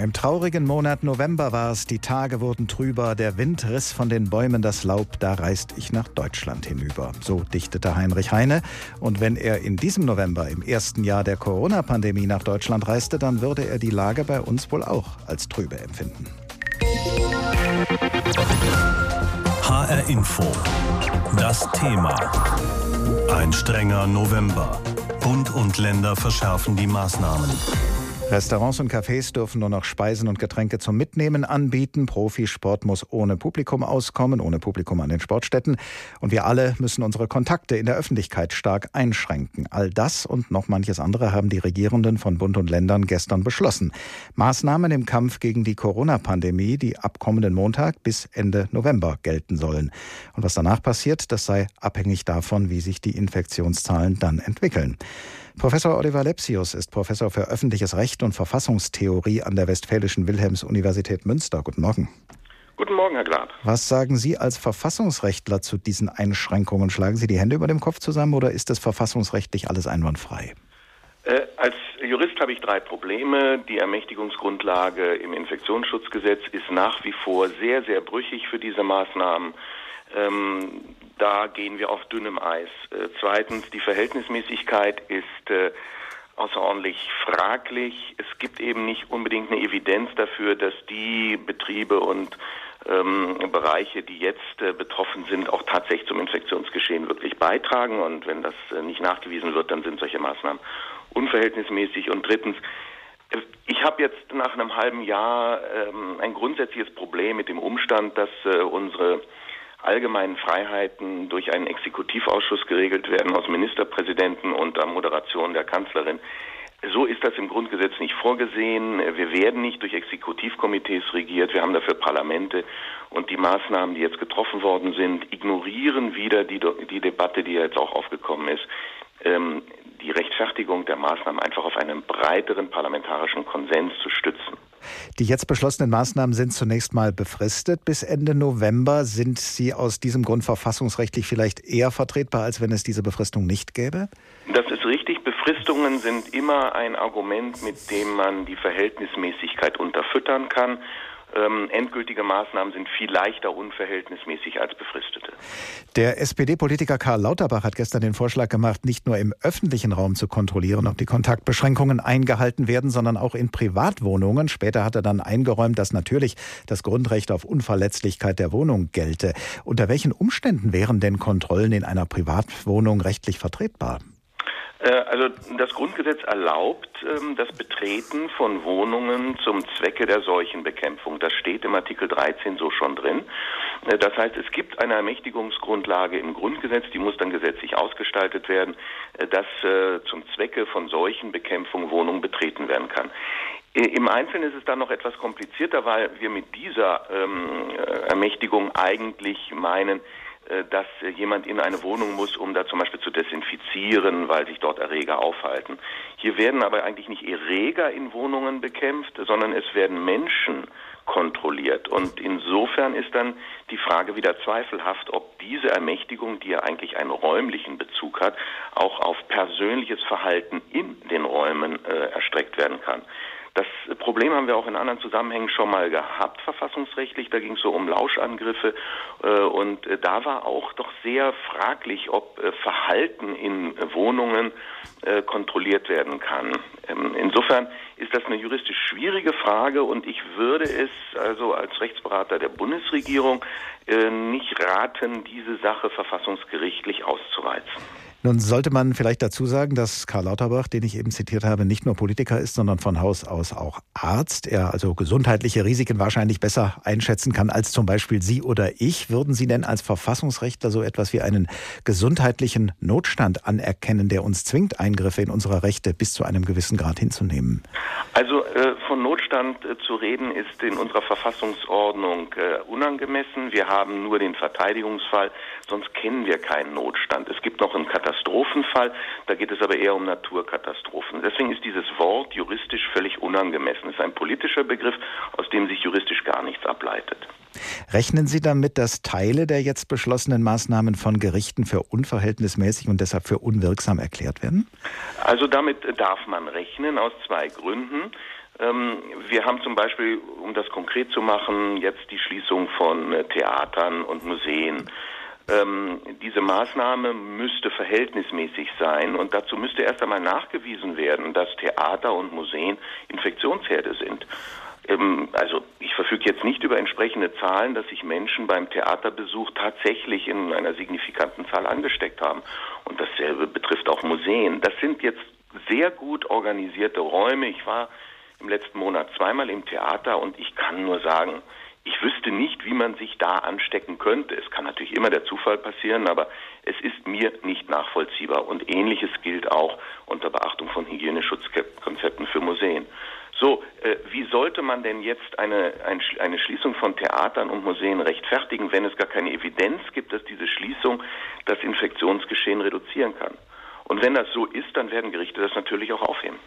Im traurigen Monat November war es, die Tage wurden trüber, der Wind riss von den Bäumen das Laub, da reist ich nach Deutschland hinüber. So dichtete Heinrich Heine. Und wenn er in diesem November, im ersten Jahr der Corona-Pandemie nach Deutschland reiste, dann würde er die Lage bei uns wohl auch als trübe empfinden. HR Info. Das Thema. Ein strenger November. Bund und Länder verschärfen die Maßnahmen. Restaurants und Cafés dürfen nur noch Speisen und Getränke zum Mitnehmen anbieten. Profisport muss ohne Publikum auskommen, ohne Publikum an den Sportstätten. Und wir alle müssen unsere Kontakte in der Öffentlichkeit stark einschränken. All das und noch manches andere haben die Regierenden von Bund und Ländern gestern beschlossen. Maßnahmen im Kampf gegen die Corona-Pandemie, die ab kommenden Montag bis Ende November gelten sollen. Und was danach passiert, das sei abhängig davon, wie sich die Infektionszahlen dann entwickeln. Professor Oliver Lepsius ist Professor für öffentliches Recht und Verfassungstheorie an der Westfälischen Wilhelms-Universität Münster. Guten Morgen. Guten Morgen, Herr Glad. Was sagen Sie als Verfassungsrechtler zu diesen Einschränkungen? Schlagen Sie die Hände über dem Kopf zusammen oder ist das verfassungsrechtlich alles einwandfrei? Äh, als Jurist habe ich drei Probleme. Die Ermächtigungsgrundlage im Infektionsschutzgesetz ist nach wie vor sehr, sehr brüchig für diese Maßnahmen. Ähm, da gehen wir auf dünnem Eis. Äh, zweitens, die Verhältnismäßigkeit ist äh, außerordentlich fraglich. Es gibt eben nicht unbedingt eine Evidenz dafür, dass die Betriebe und ähm, Bereiche, die jetzt äh, betroffen sind, auch tatsächlich zum Infektionsgeschehen wirklich beitragen. Und wenn das äh, nicht nachgewiesen wird, dann sind solche Maßnahmen unverhältnismäßig. Und drittens, äh, ich habe jetzt nach einem halben Jahr ähm, ein grundsätzliches Problem mit dem Umstand, dass äh, unsere allgemeinen Freiheiten durch einen Exekutivausschuss geregelt werden aus Ministerpräsidenten unter Moderation der Kanzlerin. So ist das im Grundgesetz nicht vorgesehen. Wir werden nicht durch Exekutivkomitees regiert. Wir haben dafür Parlamente. Und die Maßnahmen, die jetzt getroffen worden sind, ignorieren wieder die, die Debatte, die jetzt auch aufgekommen ist. Ähm, die Rechtfertigung der Maßnahmen einfach auf einen breiteren parlamentarischen Konsens zu stützen. Die jetzt beschlossenen Maßnahmen sind zunächst mal befristet bis Ende November. Sind sie aus diesem Grund verfassungsrechtlich vielleicht eher vertretbar, als wenn es diese Befristung nicht gäbe? Das ist richtig. Befristungen sind immer ein Argument, mit dem man die Verhältnismäßigkeit unterfüttern kann ähm, endgültige Maßnahmen sind viel leichter unverhältnismäßig als befristete. Der SPD-Politiker Karl Lauterbach hat gestern den Vorschlag gemacht, nicht nur im öffentlichen Raum zu kontrollieren, ob die Kontaktbeschränkungen eingehalten werden, sondern auch in Privatwohnungen. Später hat er dann eingeräumt, dass natürlich das Grundrecht auf Unverletzlichkeit der Wohnung gelte. Unter welchen Umständen wären denn Kontrollen in einer Privatwohnung rechtlich vertretbar? Äh, also das Grundgesetz erlaubt ähm, das Betreten von Wohnungen zum Zwecke der Seuchenbekämpfung. Das steht im Artikel 13 so schon drin. Äh, das heißt, es gibt eine Ermächtigungsgrundlage im Grundgesetz, die muss dann gesetzlich ausgestaltet werden, äh, dass zum Zwecke von Seuchenbekämpfung Wohnung betreten werden kann. Im Einzelnen ist es dann noch etwas komplizierter, weil wir mit dieser ähm, Ermächtigung eigentlich meinen, dass jemand in eine Wohnung muss, um da zum Beispiel zu desinfizieren, weil sich dort Erreger aufhalten. Hier werden aber eigentlich nicht Erreger in Wohnungen bekämpft, sondern es werden Menschen kontrolliert. Und insofern ist dann die Frage wieder zweifelhaft, ob diese Ermächtigung, die ja eigentlich einen räumlichen Bezug hat, auch auf persönliches Verhalten in den Räumen äh, erstreckt werden kann. Problem haben wir auch in anderen Zusammenhängen schon mal gehabt, verfassungsrechtlich. Da ging es so um Lauschangriffe. Äh, und äh, da war auch doch sehr fraglich, ob äh, Verhalten in Wohnungen kontrolliert werden kann. Ähm, insofern ist das eine juristisch schwierige Frage und ich würde es also als Rechtsberater der Bundesregierung nicht raten, diese Sache verfassungsgerichtlich auszureizen. Nun sollte man vielleicht dazu sagen, dass Karl Lauterbach, den ich eben zitiert habe, nicht nur Politiker ist, sondern von Haus aus auch Arzt. Er also gesundheitliche Risiken wahrscheinlich besser einschätzen kann als zum Beispiel Sie oder ich. Würden Sie denn als Verfassungsrechtler so etwas wie einen gesundheitlichen Notstand anerkennen, der uns zwingt, Eingriffe in unsere Rechte bis zu einem gewissen Grad hinzunehmen? Also äh, von Notstand äh, zu reden ist in unserer Verfassungsordnung äh, unangemessen. Wir haben nur den Verteidigungsfall, sonst kennen wir keinen Notstand. Es gibt noch einen Katastrophenfall, da geht es aber eher um Naturkatastrophen. Deswegen ist dieses Wort juristisch völlig unangemessen. Es ist ein politischer Begriff, aus dem sich juristisch gar nichts ableitet. Rechnen Sie damit, dass Teile der jetzt beschlossenen Maßnahmen von Gerichten für unverhältnismäßig und deshalb für unwirksam erklärt werden? Also damit darf man rechnen aus zwei Gründen. Ähm, wir haben zum Beispiel, um das konkret zu machen, jetzt die Schließung von äh, Theatern und Museen. Ähm, diese Maßnahme müsste verhältnismäßig sein und dazu müsste erst einmal nachgewiesen werden, dass Theater und Museen Infektionsherde sind. Ähm, also ich verfüge jetzt nicht über entsprechende Zahlen, dass sich Menschen beim Theaterbesuch tatsächlich in einer signifikanten Zahl angesteckt haben. Und dasselbe betrifft auch Museen. Das sind jetzt sehr gut organisierte Räume. Ich war im letzten Monat zweimal im Theater und ich kann nur sagen, ich wüsste nicht, wie man sich da anstecken könnte. Es kann natürlich immer der Zufall passieren, aber es ist mir nicht nachvollziehbar. Und ähnliches gilt auch unter Beachtung von Hygieneschutzkonzepten für Museen. So, äh, wie sollte man denn jetzt eine, ein, eine Schließung von Theatern und Museen rechtfertigen, wenn es gar keine Evidenz gibt, dass diese Schließung das Infektionsgeschehen reduzieren kann? Und wenn das so ist, dann werden Gerichte das natürlich auch aufheben.